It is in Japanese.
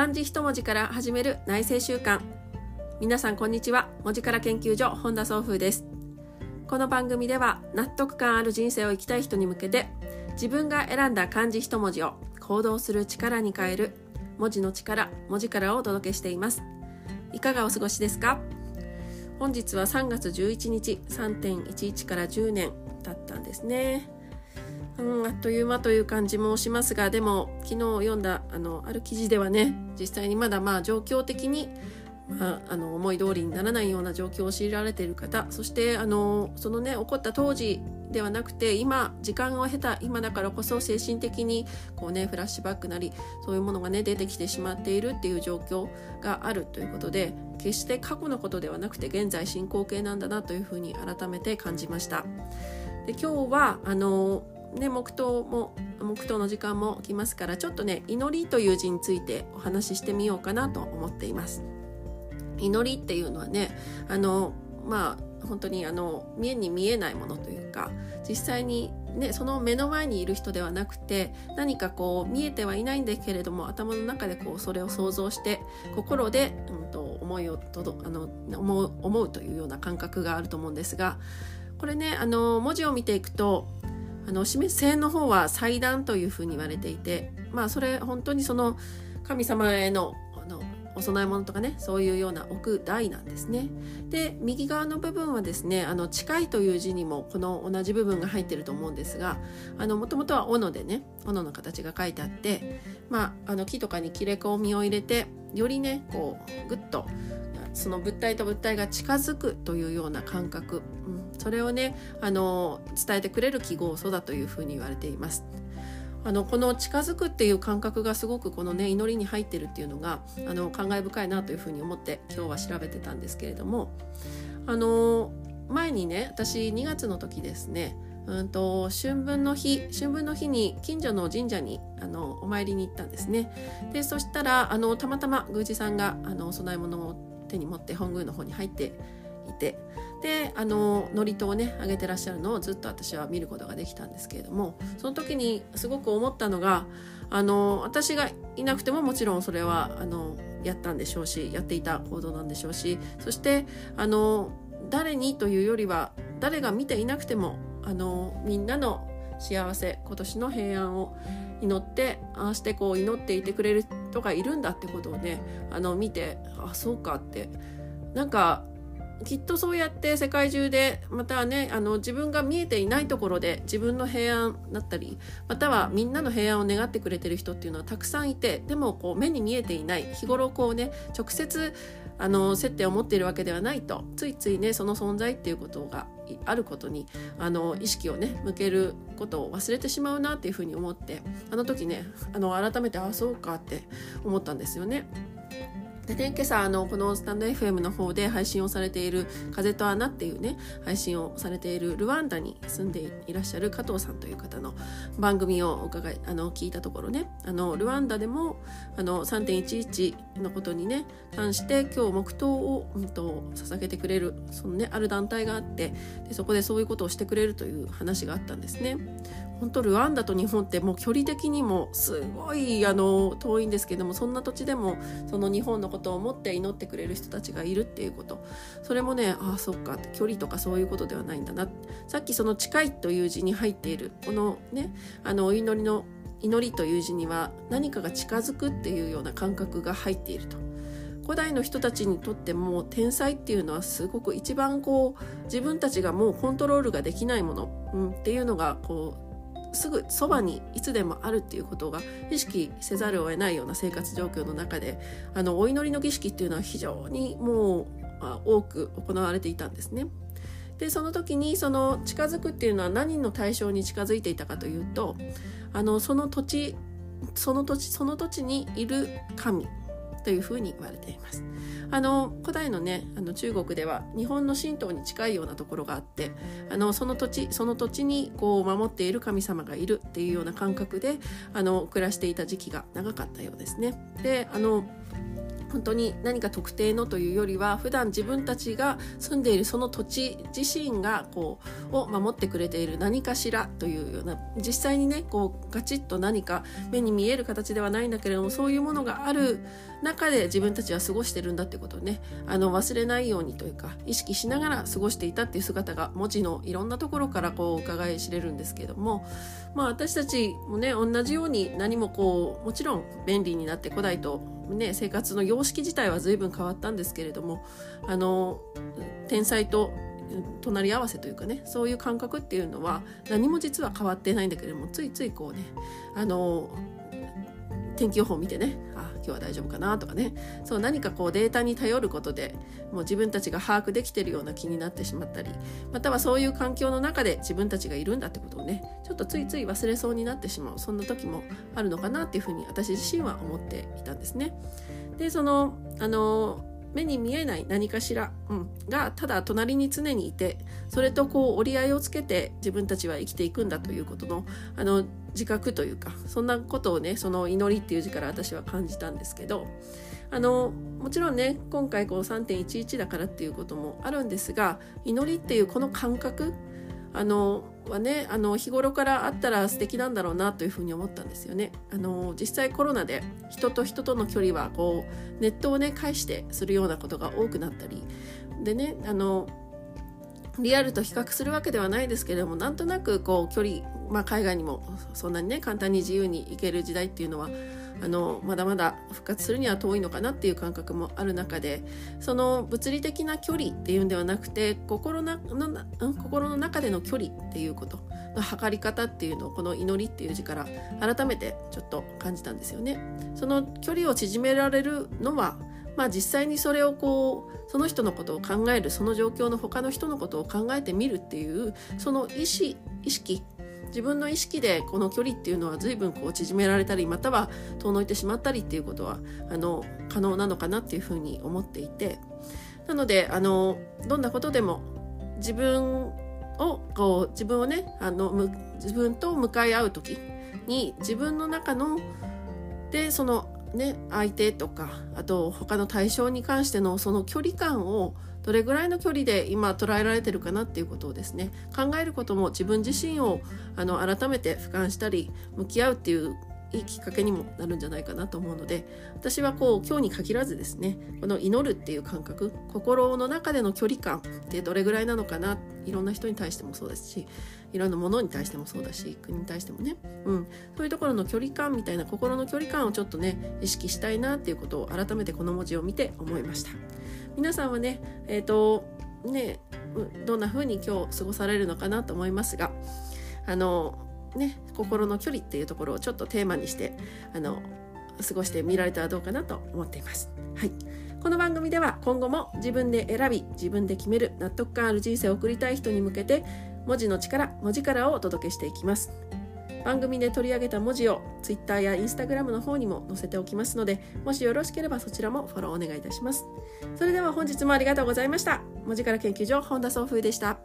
漢字一文字から始める内政習慣皆さんこんにちは。文字から研究所本田総風です。この番組では納得感ある人生を生きたい人に向けて自分が選んだ漢字一文字を行動する力に変える文字の力文字からをお届けしています。いかがお過ごしですか？本日は3月11日3.11から10年経ったんですね。うん、あっという間という感じもしますがでも昨日読んだあのある記事ではね実際にまだまあ状況的に、まあ、あの思い通りにならないような状況を強いられている方そしてあのそのね起こった当時ではなくて今時間を経た今だからこそ精神的にこうねフラッシュバックなりそういうものがね出てきてしまっているっていう状況があるということで決して過去のことではなくて現在進行形なんだなというふうに改めて感じました。で今日はあのね、黙祷も黙祷の時間も来ますからちょっとね祈りという字についてお話ししてみようかなと思っています。祈りっていうのはねあのまあ本当にあの見えに見えないものというか実際にね、その目の前にいる人ではなくて何かこう見えてはいないんだけれども頭の中でこうそれを想像して心で、うん、と思いをとどあの思う思うというような感覚があると思うんですがこれねあの文字を見ていくとあの示すの方は祭壇というふうに言われていてまあそれ本当にその神様へのあのお供え物とかねそういうような置く台なんですね。で右側の部分はですねあの近いという字にもこの同じ部分が入ってると思うんですがもともとは斧でね斧の形が書いてあって、まあ、あの木とかに切れ込みを入れてよりねこうグッとその物体と物体が近づくというような感覚、うん、それをねあの伝えてくれる記号素だというふうに言われています。あのこの近づくっていう感覚がすごくこのね祈りに入ってるっていうのがあの感慨深いなというふうに思って今日は調べてたんですけれどもあの前にね私2月の時ですねうんと春分の日春分の日に近所の神社にあのお参りに行ったんですね。でそしたらあのたまたま宮司さんがあのお供え物を手に持って本宮の方に入っていてであの祝詞をねあげてらっしゃるのをずっと私は見ることができたんですけれどもその時にすごく思ったのがあの私がいなくてももちろんそれはあのやったんでしょうしやっていた行動なんでしょうしそしてあの誰にというよりは誰が見ていなくてもあのみんなの幸せ今年の平安を祈ってああしてこう祈っていてくれる人がいるんだってことをねあの見てあそうかって。なんかきっとそうやって世界中でまたねあの自分が見えていないところで自分の平安だったりまたはみんなの平安を願ってくれてる人っていうのはたくさんいてでもこう目に見えていない日頃こうね直接あの接点を持っているわけではないとついついねその存在っていうことがあることにあの意識をね向けることを忘れてしまうなっていうふうに思ってあの時ねあの改めてああそうかって思ったんですよね。でね、今朝あのこのスタンド FM の方で配信をされている「風と穴」っていうね配信をされているルワンダに住んでいらっしゃる加藤さんという方の番組を伺いあの聞いたところねあのルワンダでもあの3.11のことにね関して今日黙祷を、うんと、捧げてくれるそのねある団体があってでそこでそういうことをしてくれるという話があったんですね。本当ルワンダと日本ってもう距離的にもすごいあの遠いんですけどもそんな土地でもその日本のことを思って祈ってくれる人たちがいるっていうことそれもねああそっか距離とかそういうことではないんだなさっきその「近い」という字に入っているこのねあのお祈りの祈りという字には何かが近づくっていうような感覚が入っていると。古代の人たちにとっても天才っていうのはすごく一番こう自分たちがもうコントロールができないもの、うん、っていうのがこうすぐそばにいつでもあるっていうことが意識せざるを得ないような生活状況の中であのお祈りの儀式っていうのは非常にもう多く行われていたんですね。でその時にその近づくっていうのは何の対象に近づいていたかというとあのその土地その土地その土地にいる神というふうに言われています。あの古代のねあの中国では日本の神道に近いようなところがあってあのその土地その土地にこう守っている神様がいるっていうような感覚であの暮らしていた時期が長かったようですね。であの本当に何か特定のというよりは普段自分たちが住んでいるその土地自身がこうを守ってくれている何かしらというような実際にねこうガチッと何か目に見える形ではないんだけれどもそういうものがある中で自分たちは過ごしてるんだってことをねあの忘れないようにというか意識しながら過ごしていたっていう姿が文字のいろんなところからこう伺い知れるんですけれどもまあ私たちもね同じように何もこうもちろん便利になって古代とね、生活の様式自体は随分変わったんですけれどもあの天才と隣り合わせというかねそういう感覚っていうのは何も実は変わってないんだけれどもついついこうねあの天気予報を見てね今日は大丈夫かなとかねそう何かこうデータに頼ることでもう自分たちが把握できてるような気になってしまったりまたはそういう環境の中で自分たちがいるんだってことをねちょっとついつい忘れそうになってしまうそんな時もあるのかなっていうふうに私自身は思っていたんですね。でそのあの目に見えない何かしら、うん、がただ隣に常にいてそれとこう折り合いをつけて自分たちは生きていくんだということのあの自覚というかそんなことをねその祈りっていう字から私は感じたんですけどあのもちろんね今回こう3.11だからっていうこともあるんですが祈りっていうこの感覚あのはねあの日頃からあったら素敵なんだろうなというふうに思ったんですよね。あの実際コロナで人と人との距離はこうネットをね介してするようなことが多くなったりでねあのリアルと比較するわけではないですけれどもなんとなくこう距離、まあ、海外にもそんなにね簡単に自由に行ける時代っていうのはあのまだまだ復活するには遠いのかなっていう感覚もある中でその物理的な距離っていうんではなくて心なの心の中での距離っていうことの測り方っていうのをこの祈りっていう字から改めてちょっと感じたんですよね。その距離を縮められるのはまあ実際にそれをこうその人のことを考えるその状況の他の人のことを考えてみるっていうその意思意識自分の意識でこの距離っていうのは随分こう縮められたりまたは遠のいてしまったりっていうことはあの可能なのかなっていうふうに思っていて。なのであのどんなことでも自分をこう自分をねあの自分と向かい合う時に自分の中のでそのね相手とかあと他の対象に関してのその距離感をどれぐらいの距離で今捉えられてるかなっていうことをですね考えることも自分自身をあの改めて俯瞰したり向き合うっていういいきっかけにもなるんじゃないかなと思うので私はこう今日に限らずですねこの祈るっていう感覚心の中での距離感ってどれぐらいなのかないろんな人に対してもそうですしいろんなものに対してもそうだし国に対してもね、うん、そういうところの距離感みたいな心の距離感をちょっとね意識したいなっていうことを改めてこの文字を見て思いました。皆さんはねえっ、ー、とねどんな風に今日過ごされるのかなと思いますがあのね心の距離っていうところをちょっとテーマにしてあの過ごしてみられたらどうかなと思っています。はい、この番組では今後も自分で選び自分で決める納得感ある人生を送りたい人に向けて文字の力文字からをお届けしていきます。番組で取り上げた文字を Twitter や Instagram の方にも載せておきますのでもしよろしければそちらもフォローお願いいたします。それでは本日もありがとうございました。文字から研究所本田総風でした。